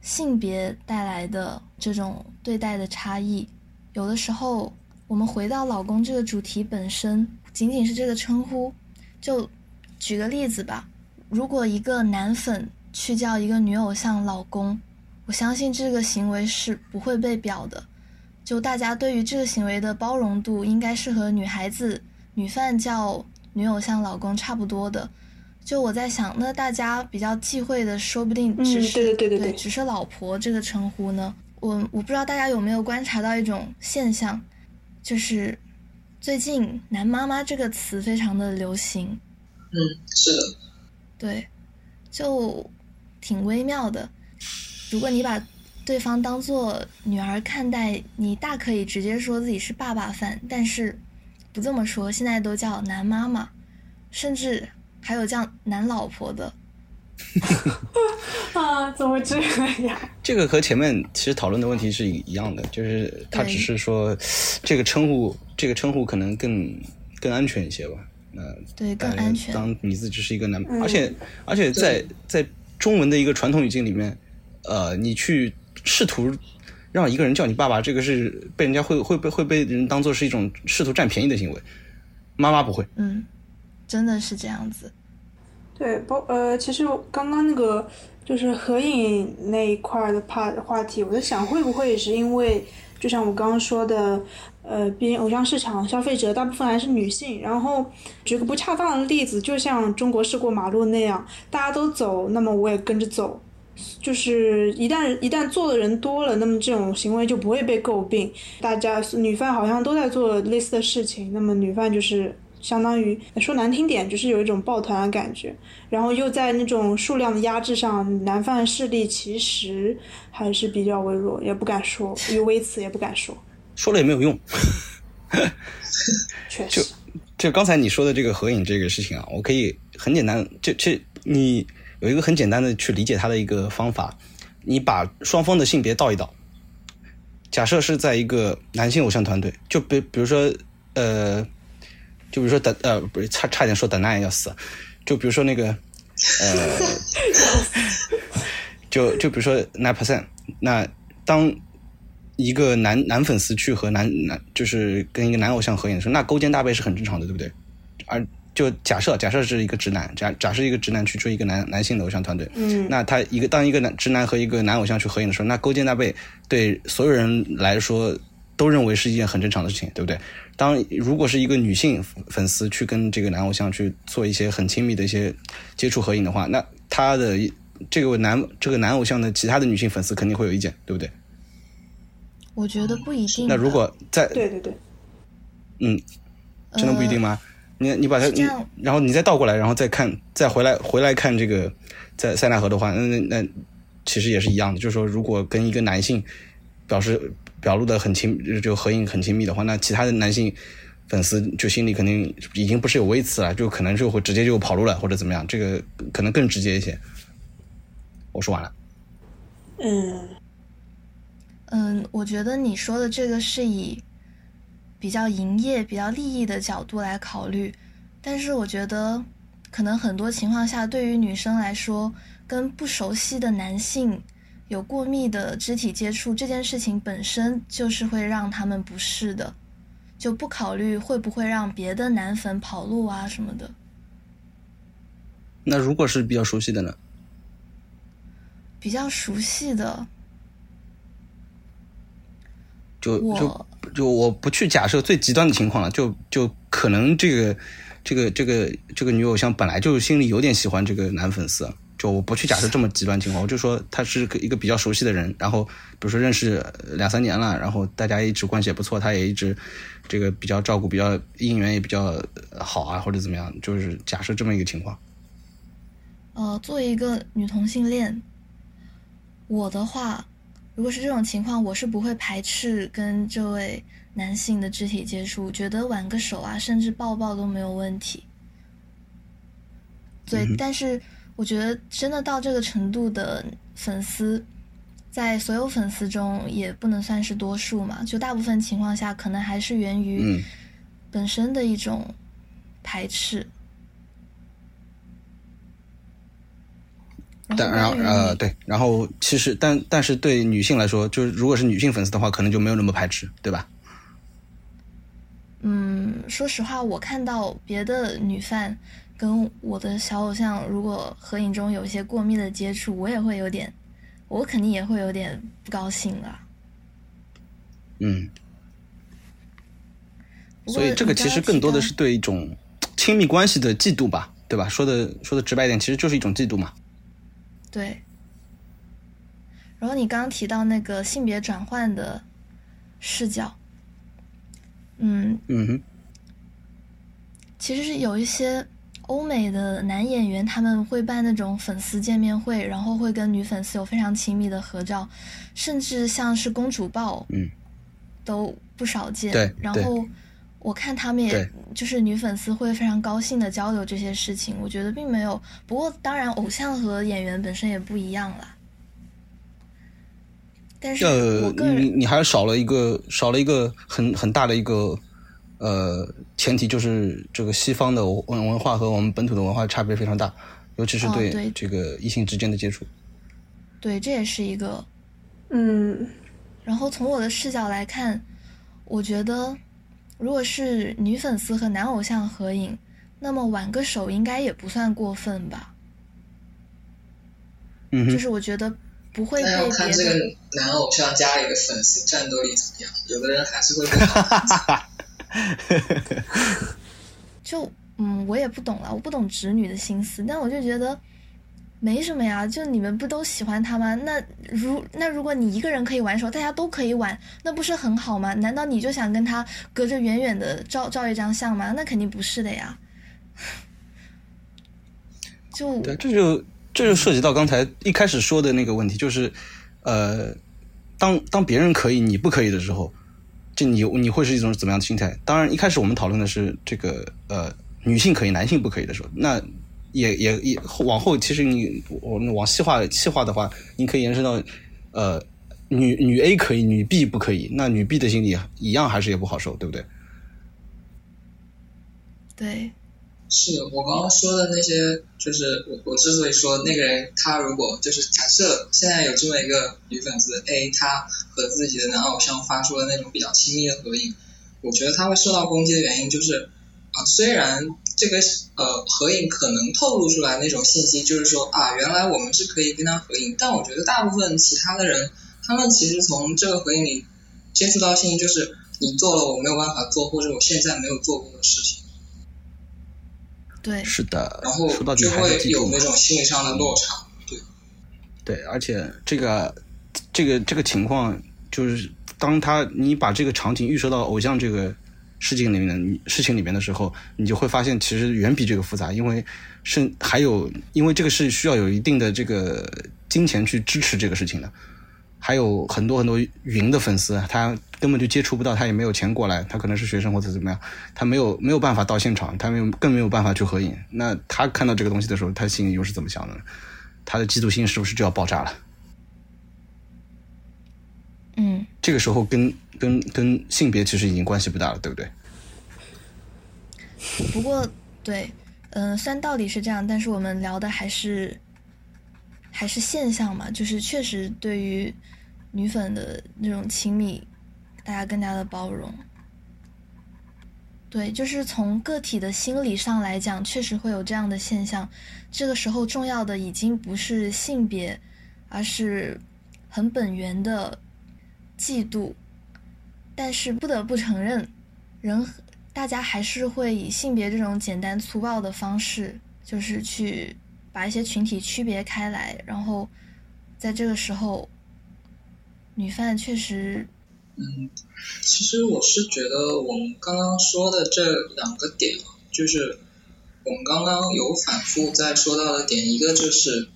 性别带来的这种对待的差异。有的时候，我们回到老公这个主题本身，仅仅是这个称呼。就举个例子吧，如果一个男粉去叫一个女偶像老公，我相信这个行为是不会被表的。就大家对于这个行为的包容度，应该是和女孩子女犯叫女偶像老公差不多的。就我在想，那大家比较忌讳的，说不定只是对对对对，只是老婆这个称呼呢。我我不知道大家有没有观察到一种现象，就是最近“男妈妈”这个词非常的流行。嗯，是的。对，就挺微妙的。如果你把对方当做女儿看待，你大可以直接说自己是爸爸范，但是不这么说，现在都叫男妈妈，甚至还有叫男老婆的。啊，怎么这样？这个和前面其实讨论的问题是一样的，就是他只是说这个称呼，这个称呼可能更更安全一些吧。那对更安全。当你自己是一个男，而且而且在在中文的一个传统语境里面，呃，你去。试图让一个人叫你爸爸，这个是被人家会会被会被人当做是一种试图占便宜的行为。妈妈不会，嗯，真的是这样子。对，包呃，其实刚刚那个就是合影那一块的怕话题，我在想会不会也是因为，就像我刚刚说的，呃，毕竟偶像市场消费者大部分还是女性。然后举个不恰当的例子，就像中国式过马路那样，大家都走，那么我也跟着走。就是一旦一旦做的人多了，那么这种行为就不会被诟病。大家女犯好像都在做类似的事情，那么女犯就是相当于说难听点，就是有一种抱团的感觉。然后又在那种数量的压制上，男方势力其实还是比较微弱，也不敢说，有微词也不敢说，说了也没有用。确实，就刚才你说的这个合影这个事情啊，我可以很简单，就这你。有一个很简单的去理解他的一个方法，你把双方的性别倒一倒。假设是在一个男性偶像团队，就比比如说呃，就比如说等呃不是差差点说等奈要死，就比如说那个呃，就就比如说 nine percent，那当一个男男粉丝去和男男就是跟一个男偶像合影的时候，那勾肩搭背是很正常的，对不对？而就假设假设是一个直男，假假设一个直男去追一个男男性的偶像团队，嗯，那他一个当一个男直男和一个男偶像去合影的时候，那勾肩搭背对所有人来说都认为是一件很正常的事情，对不对？当如果是一个女性粉丝去跟这个男偶像去做一些很亲密的一些接触合影的话，那他的这个男这个男偶像的其他的女性粉丝肯定会有意见，对不对？我觉得不一定。那如果在对对对，嗯，真的不一定吗？你你把它，然后你再倒过来，然后再看，再回来回来看这个在塞纳河的话，那那那其实也是一样的。就是说，如果跟一个男性表示表露的很亲，就合影很亲密的话，那其他的男性粉丝就心里肯定已经不是有微词了，就可能就会直接就跑路了或者怎么样，这个可能更直接一些。我说完了。嗯嗯，我觉得你说的这个是以。比较营业、比较利益的角度来考虑，但是我觉得，可能很多情况下，对于女生来说，跟不熟悉的男性有过密的肢体接触这件事情本身就是会让他们不适的，就不考虑会不会让别的男粉跑路啊什么的。那如果是比较熟悉的呢？比较熟悉的，就就。就我不去假设最极端的情况了，就就可能这个这个这个这个女偶像本来就心里有点喜欢这个男粉丝，就我不去假设这么极端情况，我就说他是一个比较熟悉的人，然后比如说认识两三年了，然后大家一直关系也不错，他也一直这个比较照顾，比较姻缘也比较好啊，或者怎么样，就是假设这么一个情况。呃，作为一个女同性恋，我的话。如果是这种情况，我是不会排斥跟这位男性的肢体接触，觉得挽个手啊，甚至抱抱都没有问题。对，但是我觉得真的到这个程度的粉丝，在所有粉丝中也不能算是多数嘛，就大部分情况下可能还是源于嗯本身的一种排斥。但然后呃对，然后其实但但是对女性来说，就是如果是女性粉丝的话，可能就没有那么排斥，对吧？嗯，说实话，我看到别的女 fan 跟我的小偶像，如果合影中有一些过密的接触，我也会有点，我肯定也会有点不高兴的。嗯，所以这个其实更多的是对一种亲密关系的嫉妒吧，对吧？说的说的直白一点，其实就是一种嫉妒嘛。对。然后你刚刚提到那个性别转换的视角，嗯，嗯哼，其实是有一些欧美的男演员，他们会办那种粉丝见面会，然后会跟女粉丝有非常亲密的合照，甚至像是公主抱，嗯，都不少见。对对然后我看他们也就是女粉丝会非常高兴的交流这些事情，我觉得并没有。不过当然，偶像和演员本身也不一样啦。但是呃我，个人你你还少了一个少了一个很很大的一个呃前提，就是这个西方的文文化和我们本土的文化差别非常大，尤其是哦对这个异性之间的接触。对这也是一个嗯，然后从我的视角来看，我觉得如果是女粉丝和男偶像合影，那么挽个手应该也不算过分吧。嗯哼，就是我觉得不会那要被别的看这个男偶像家里的粉丝战斗力怎么样，有的人还是会不好。就嗯，我也不懂了，我不懂直女的心思，但我就觉得没什么呀，就你们不都喜欢他吗？那如那如果你一个人可以玩的时候，大家都可以玩，那不是很好吗？难道你就想跟他隔着远远的照照一张相吗？那肯定不是的呀。就对，这就这就涉及到刚才一开始说的那个问题，就是呃，当当别人可以你不可以的时候，就你你会是一种怎么样的心态？当然，一开始我们讨论的是这个呃女性可以男性不可以的时候，那也也也往后其实你我们往细化细化的话，你可以延伸到呃女女 A 可以，女 B 不可以，那女 B 的心理一样还是也不好受，对不对？对，是我刚刚说的那些，就是我我之所以说那个人，他如果就是假设现在有这么一个女粉丝 A，她和自己的男偶像发出了那种比较亲密的合影，我觉得他会受到攻击的原因就是啊、虽然这个呃合影可能透露出来那种信息，就是说啊，原来我们是可以跟他合影，但我觉得大部分其他的人，他们其实从这个合影里接触到信息就是你做了我没有办法做，或者我现在没有做过的事情。对，是的然后说到底就会还是嫉妒嘛有那种心理上的落差。对，对，而且这个这个这个情况，就是当他你把这个场景预设到偶像这个事情里面事情里面的时候，你就会发现其实远比这个复杂，因为是还有因为这个是需要有一定的这个金钱去支持这个事情的。还有很多很多云的粉丝，他根本就接触不到，他也没有钱过来，他可能是学生或者怎么样，他没有没有办法到现场，他没有更没有办法去合影。那他看到这个东西的时候，他心里又是怎么想的呢？他的嫉妒心是不是就要爆炸了？嗯，这个时候跟跟跟性别其实已经关系不大了，对不对？不过对，嗯、虽然道理是这样，但是我们聊的还是还是现象嘛，就是确实对于女粉的那种亲密，大家更加的包容。对，就是从个体的心理上来讲，确实会有这样的现象。这个时候重要的已经不是性别，而是很本源的嫉妒。但是不得不承认，人大家还是会以性别这种简单粗暴的方式，就是去把一些群体区别开来，然后在这个时候，女犯确实，嗯，其实我是觉得我们刚刚说的这两个点啊，就是我们刚刚有反复在说到的点，一个就是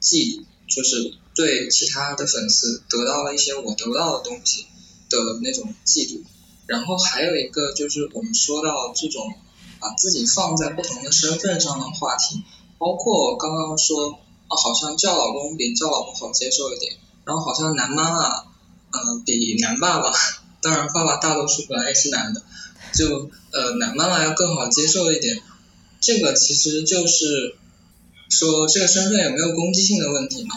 嫉妒，就是对其他的粉丝得到了一些我得不到的东西的那种嫉妒，然后还有一个就是我们说到这种把自己放在不同的身份上的话题，包括我刚刚说啊，好像叫老公比叫老婆好接受一点。然后好像男妈妈，嗯，比男爸爸，当然爸爸大多数本来也是男的，就呃男妈妈要更好接受一点。这个其实就是说这个身份有没有攻击性的问题嘛？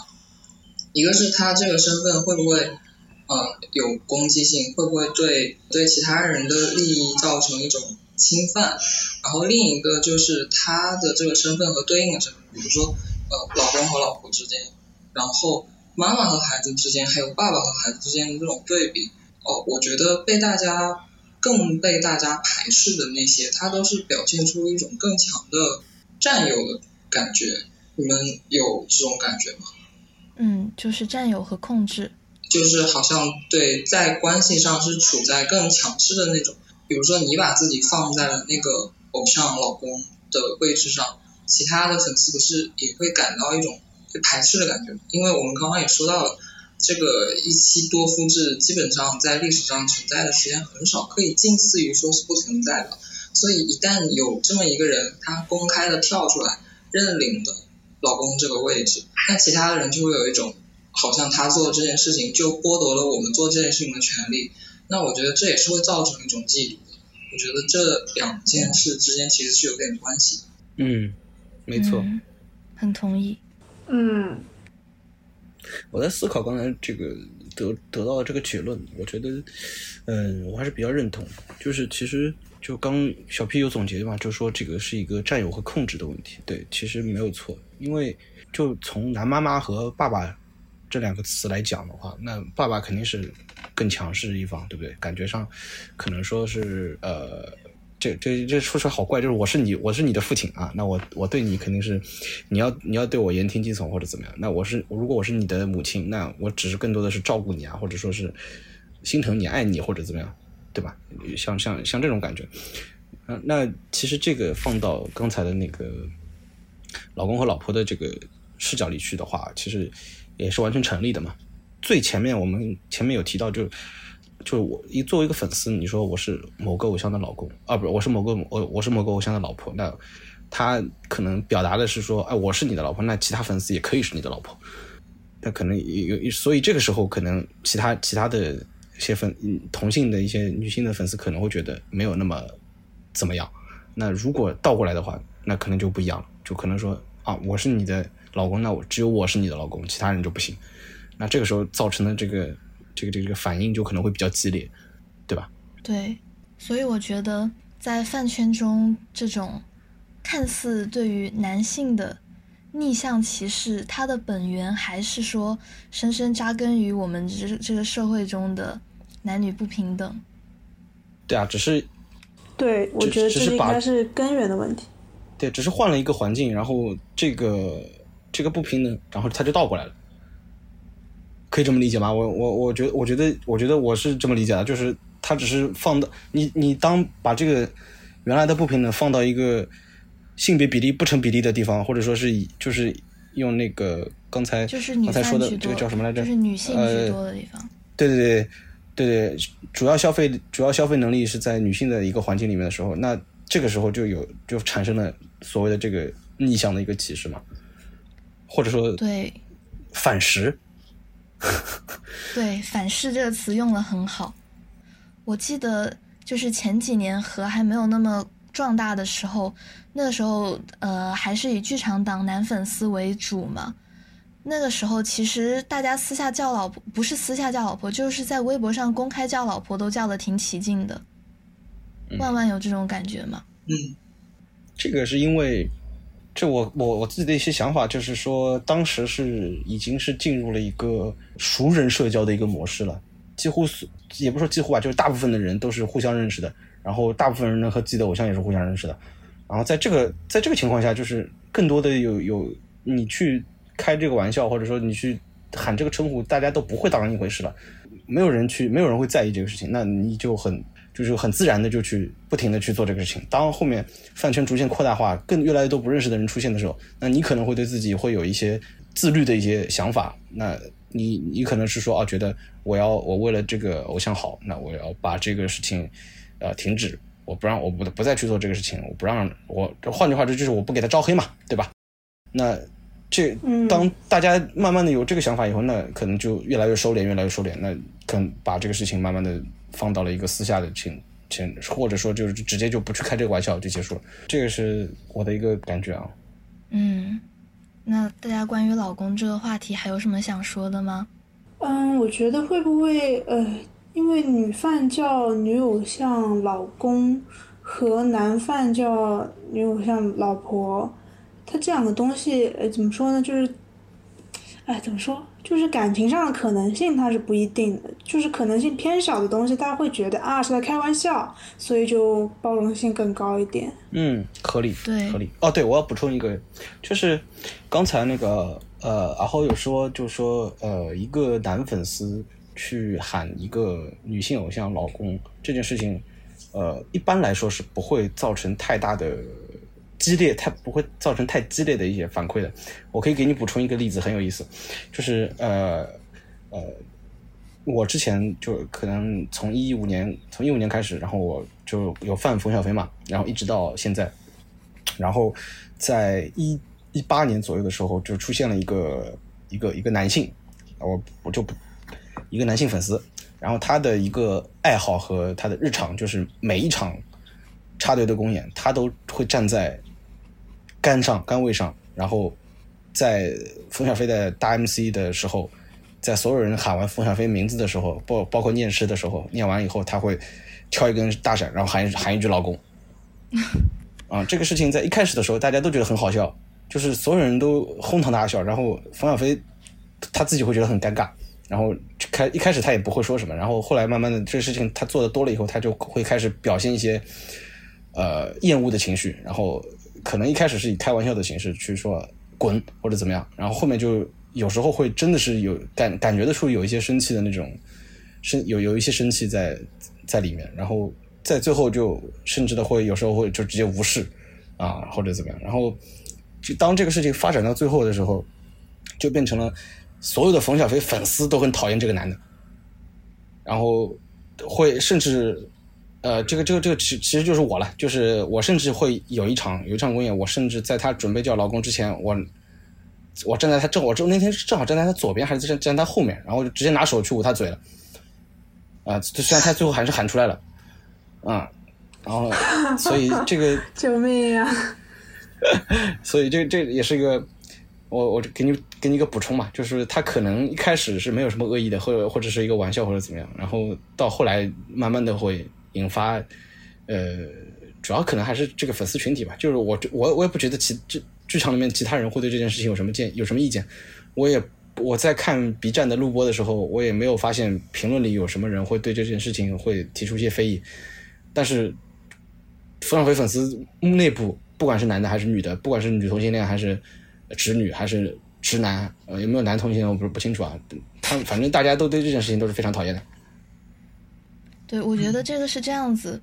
一个是他这个身份会不会呃有攻击性，会不会对对其他人的利益造成一种侵犯？然后另一个就是他的这个身份和对应的身份，比如说呃老公和老婆之间，然后妈妈和孩子之间，还有爸爸和孩子之间的这种对比。哦，我觉得被大家。更被大家排斥的那些，他都是表现出一种更强的占有的感觉。你们有这种感觉吗？嗯，就是占有和控制。就是好像对，在关系上是处在更强势的那种。比如说，你把自己放在了那个偶像老公的位置上，其他的粉丝不是也会感到一种被排斥的感觉？因为我们刚刚也说到了。这个一妻多夫制基本上在历史上存在的时间很少，可以近似于说是不存在的。所以一旦有这么一个人，他公开的跳出来认领了老公这个位置，那其他的人就会有一种好像他做这件事情就剥夺了我们做这件事情的权利。那我觉得这也是会造成一种嫉妒的。我觉得这两件事之间其实是有点关系的。嗯，没错，很同意。嗯。我在思考刚才这个得得到的这个结论，我觉得，嗯，我还是比较认同。就是其实就刚小 P 有总结嘛，就说这个是一个占有和控制的问题。对，其实没有错。因为就从男妈妈和爸爸这两个词来讲的话，那爸爸肯定是更强势一方，对不对？感觉上可能说是呃。这这这说出来好怪，就是我是你，我是你的父亲啊，那我我对你肯定是，你要你要对我言听计从或者怎么样？那我是如果我是你的母亲，那我只是更多的是照顾你啊，或者说是心疼你、爱你或者怎么样，对吧？像像像这种感觉，嗯，那其实这个放到刚才的那个老公和老婆的这个视角里去的话，其实也是完全成立的嘛。最前面我们前面有提到就。就就是我一作为一个粉丝，你说我是某个偶像的老公啊，不是我是某个我我是某个偶像的老婆，那他可能表达的是说，哎，我是你的老婆，那其他粉丝也可以是你的老婆，那可能有，所以这个时候可能其他其他的一些粉同性的一些女性的粉丝可能会觉得没有那么怎么样。那如果倒过来的话，那可能就不一样了，就可能说啊，我是你的老公，那我只有我是你的老公，其他人就不行。那这个时候造成的这个。这个这个这个反应就可能会比较激烈，对吧？对，所以我觉得在饭圈中，这种看似对于男性的逆向歧视，它的本源还是说深深扎根于我们这这个社会中的男女不平等。对啊，只是对，我觉得这应该是根源的问题。对，只是换了一个环境，然后这个这个不平等，然后它就倒过来了。可以这么理解吗？我我我觉得我觉得我觉得我是这么理解的，就是他只是放到你你当把这个原来的不平等放到一个性别比例不成比例的地方，或者说是以就是用那个刚才刚才说的这个叫什么来着？就是女性居多的地方。对对对对对，主要消费主要消费能力是在女性的一个环境里面的时候，那这个时候就有就产生了所谓的这个逆向的一个歧视嘛，或者说对反噬。对“反噬”这个词用的很好。我记得就是前几年和还没有那么壮大的时候，那个时候呃还是以剧场党男粉丝为主嘛。那个时候其实大家私下叫老婆，不是私下叫老婆，就是在微博上公开叫老婆，都叫的挺起劲的。万万有这种感觉吗？嗯，这个是因为。这我我我自己的一些想法就是说，当时是已经是进入了一个熟人社交的一个模式了，几乎是也不说几乎吧，就是大部分的人都是互相认识的，然后大部分人呢和自己的偶像也是互相认识的，然后在这个在这个情况下，就是更多的有有你去开这个玩笑，或者说你去喊这个称呼，大家都不会当一回事了，没有人去，没有人会在意这个事情，那你就很。就是很自然的就去不停的去做这个事情。当后面饭圈逐渐扩大化，更越来越多不认识的人出现的时候，那你可能会对自己会有一些自律的一些想法。那你你可能是说啊，觉得我要我为了这个偶像好，那我要把这个事情呃停止，我不让我不不再去做这个事情，我不让我换句话说就是我不给他招黑嘛，对吧？那这嗯当大家慢慢的有这个想法以后，那可能就越来越收敛，越来越收敛，那可能把这个事情慢慢的放到了一个私下的情情，或者说就是直接就不去开这个玩笑就结束了。这个是我的一个感觉啊。嗯，那大家关于老公这个话题还有什么想说的吗？嗯，我觉得会不会呃，因为女犯叫女友像老公和男犯叫女友像老婆，它这两个东西呃怎么说呢？就是，哎，怎么说？就是感情上的可能性它是不一定的，就是可能性偏小的东西，大家会觉得啊是在开玩笑，所以就包容性更高一点。嗯，合理，对合理。哦，对，我要补充一个，就是刚才那个呃，然后有说，就说呃，一个男粉丝去喊一个女性偶像老公这件事情，呃，一般来说是不会造成太大的激烈，太不会造成太激烈的一些反馈的。我可以给你补充一个例子，很有意思，就是呃呃，我之前就可能从一五年，从一五年开始，然后我就有犯冯小飞嘛，然后一直到现在，然后在一一八年左右的时候，就出现了一个一个一个男性，我我就不一个男性粉丝，然后他的一个爱好和他的日常就是每一场插队的公演，他都会站在杆上杆位上，然后在冯小飞的大 MC 的时候，在所有人喊完冯小飞名字的时候，包包括念诗的时候，念完以后他会挑一根大闪，然后喊喊一句“老公”。啊，这个事情在一开始的时候大家都觉得很好笑，就是所有人都哄堂大笑，然后冯小飞他自己会觉得很尴尬，然后开一开始他也不会说什么，然后后来慢慢的这个事情他做的多了以后，他就会开始表现一些呃厌恶的情绪，然后可能一开始是以开玩笑的形式去说滚或者怎么样，然后后面就有时候会真的是有感感觉得出有一些生气的那种生有有一些生气在在里面，然后在最后就甚至的会有时候会就直接无视啊或者怎么样，然后就当这个事情发展到最后的时候，就变成了所有的冯小飞粉丝都很讨厌这个男的，然后会甚至呃，这个这个这个其其实就是我了，就是我甚至会有一场有一场公演，我甚至在她准备叫老公之前，我我站在他正我正那天正好站在他左边还是站站在她后面，然后就直接拿手去捂他嘴了，啊、虽然他最后还是喊出来了，啊、然后所以 这个 救命啊！所以这这也是一个，我我给你给你一个补充嘛，就是他可能一开始是没有什么恶意的，或者或者是一个玩笑或者怎么样，然后到后来慢慢的会引发，呃，主要可能还是这个粉丝群体吧，就是我我我也不觉得其这剧场里面其他人会对这件事情有什么建有什么意见，我也我在看 B 站的录播的时候，我也没有发现评论里有什么人会对这件事情会提出一些非议，但是冯小飞粉丝内部，不管是男的还是女的，不管是女同性恋还是直女还是直男，呃，有没有男同性恋我不是不清楚啊。他反正大家都对这件事情都是非常讨厌的。对，我觉得这个是这样子，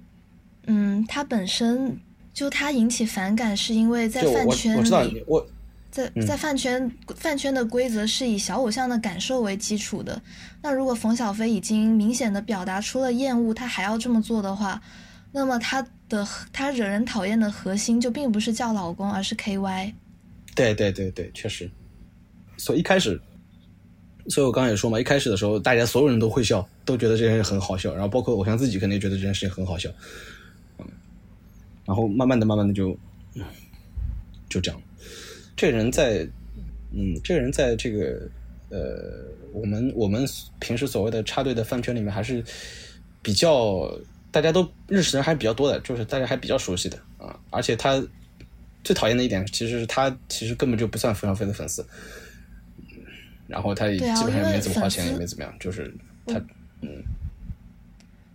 嗯，他本身就他引起反感，是因为在饭圈我知道里，我在嗯在饭圈饭圈的规则是以小偶像的感受为基础的。那如果冯小飞已经明显的表达出了厌恶，他还要这么做的话，那么他的他惹人讨厌的核心就并不是叫老公，而是 KY。对对对对，确实。所以一开始，所以我刚刚也说嘛，一开始的时候，大家所有人都会笑，都觉得这件事很好笑，然后包括偶像自己肯定也觉得这件事情很好笑，嗯，然后慢慢的、慢慢的就，就这样。这个人在，嗯，这个人在这个，呃，我们我们平时所谓的插队的饭圈里面，还是比较大家都认识人还是比较多的，就是大家还比较熟悉的啊，而且他最讨厌的一点，其实是他其实根本就不算冯小飞的粉丝，然后他也基本上也没怎么花钱，也没怎么样，就是他嗯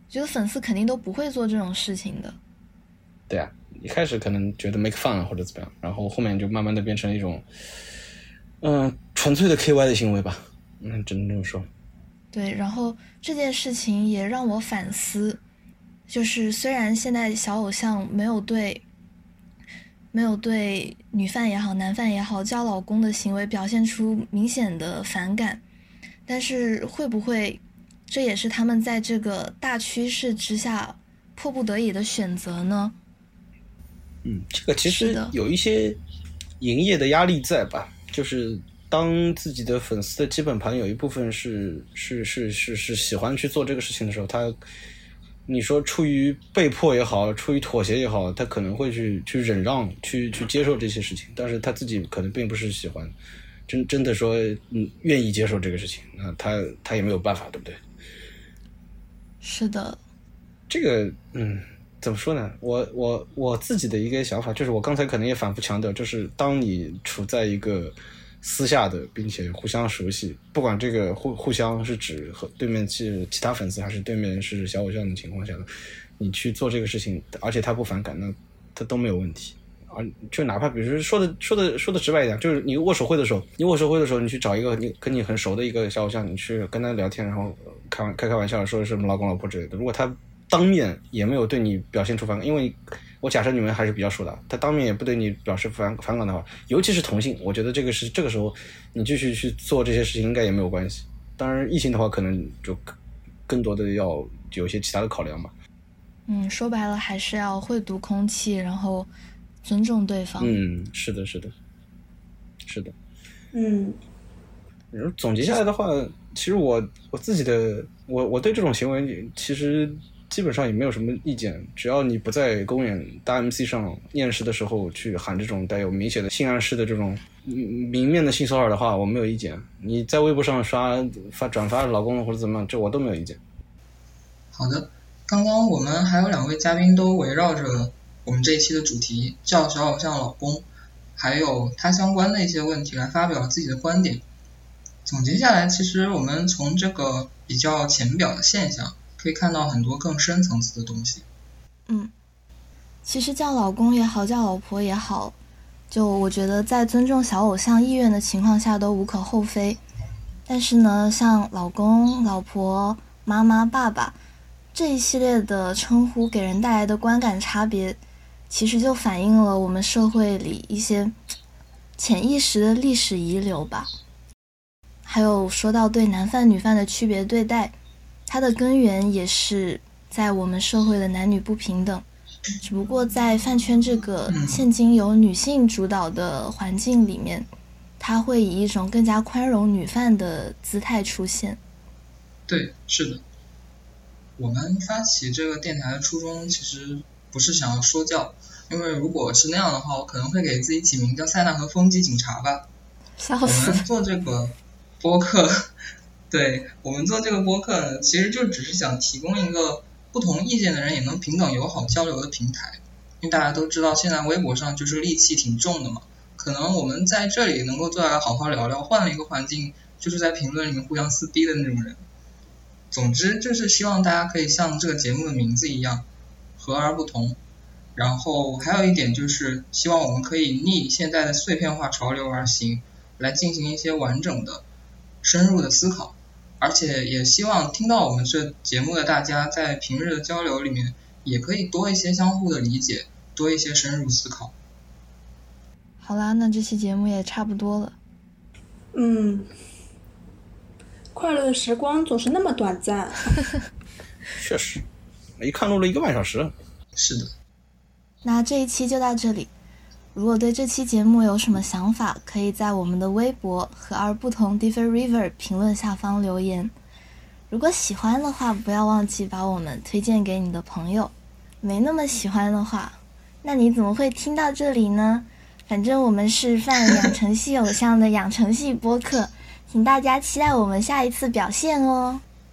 觉得粉丝肯定都不会做这种事情的。对啊，一开始可能觉得 make fun 啊或者怎么样，然后后面就慢慢的变成一种，嗯、纯粹的 KY 的行为吧，嗯，只能这么说。对，然后这件事情也让我反思，就是虽然现在小偶像没有对没有对女犯也好、男犯也好叫老公的行为表现出明显的反感，但是会不会这也是他们在这个大趋势之下迫不得已的选择呢？嗯，这个其实有一些营业的压力在吧，就是当自己的粉丝的基本盘有一部分是是是是是喜欢去做这个事情的时候，他你说出于被迫也好，出于妥协也好，他可能会去去忍让，去去接受这些事情，但是他自己可能并不是喜欢，真真的说嗯愿意接受这个事情，那他他也没有办法，对不对？是的，这个嗯。怎么说呢？我我我自己的一个想法就是，我刚才可能也反复强调，就是当你处在一个私下的，并且互相熟悉，不管这个互互相是指和对面是其他粉丝，还是对面是小偶像的情况下，你去做这个事情，而且他不反感，那他都没有问题。而就哪怕比如说说的说的说的直白一点，就是你握手会的时候，你握手会的时候，你去找一个你跟你很熟的一个小偶像，你去跟他聊天，然后开玩开开玩笑说什么老公老婆之类的，如果他。当面也没有对你表现出反感，因为我假设你们还是比较熟的，他当面也不对你表示反反感的话，尤其是同性，我觉得这个是这个时候你继续去做这些事情应该也没有关系。当然异性的话，可能就更多的要有一些其他的考量吧。嗯，说白了还是要会读空气，然后尊重对方。嗯，是的，是的，是的。嗯，总结下来的话，其实我我自己的我我对这种行为其实。基本上也没有什么意见，只要你不在公演大 MC 上面试的时候去喊这种带有明显的性暗示的这种明面的性骚扰的话，我没有意见。你在微博上刷发转发老公或者怎么样，这我都没有意见。好的，刚刚我们还有两位嘉宾都围绕着我们这一期的主题叫小偶像老公，还有他相关的一些问题来发表自己的观点。总结下来，其实我们从这个比较浅表的现象。可以看到很多更深层次的东西。嗯，其实叫老公也好，叫老婆也好，就我觉得在尊重小偶像意愿的情况下都无可厚非。但是呢，像老公、老婆、妈妈、爸爸这一系列的称呼给人带来的观感差别，其实就反映了我们社会里一些潜意识的历史遗留吧。还有说到对男犯女犯的区别对待。它的根源也是在我们社会的男女不平等，只不过在饭圈这个现今由女性主导的环境里面，它会以一种更加宽容女犯的姿态出现。对，是的。我们发起这个电台的初衷其实不是想要说教，因为如果是那样的话，我可能会给自己起名叫塞纳和风纪警察吧。笑死。我们做这个播客。对我们做这个播客呢，其实就只是想提供一个不同意见的人也能平等友好交流的平台。因为大家都知道，现在微博上就是戾气挺重的嘛，可能我们在这里能够坐下来好好聊聊，换了一个环境，就是在评论里面互相撕逼的那种人。总之就是希望大家可以像这个节目的名字一样，和而不同。然后还有一点就是，希望我们可以逆现在的碎片化潮流而行，来进行一些完整的、深入的思考。而且也希望听到我们这节目的大家，在平日的交流里面，也可以多一些相互的理解，多一些深入思考。好啦，那这期节目也差不多了。嗯，快乐的时光总是那么短暂。确实，一看录了一个半小时。是的。那这一期就到这里。如果对这期节目有什么想法，可以在我们的微博“和而不同 Different River” 评论下方留言。如果喜欢的话，不要忘记把我们推荐给你的朋友。没那么喜欢的话，那你怎么会听到这里呢？反正我们是泛养成系偶像的养成系播客，请大家期待我们下一次表现哦。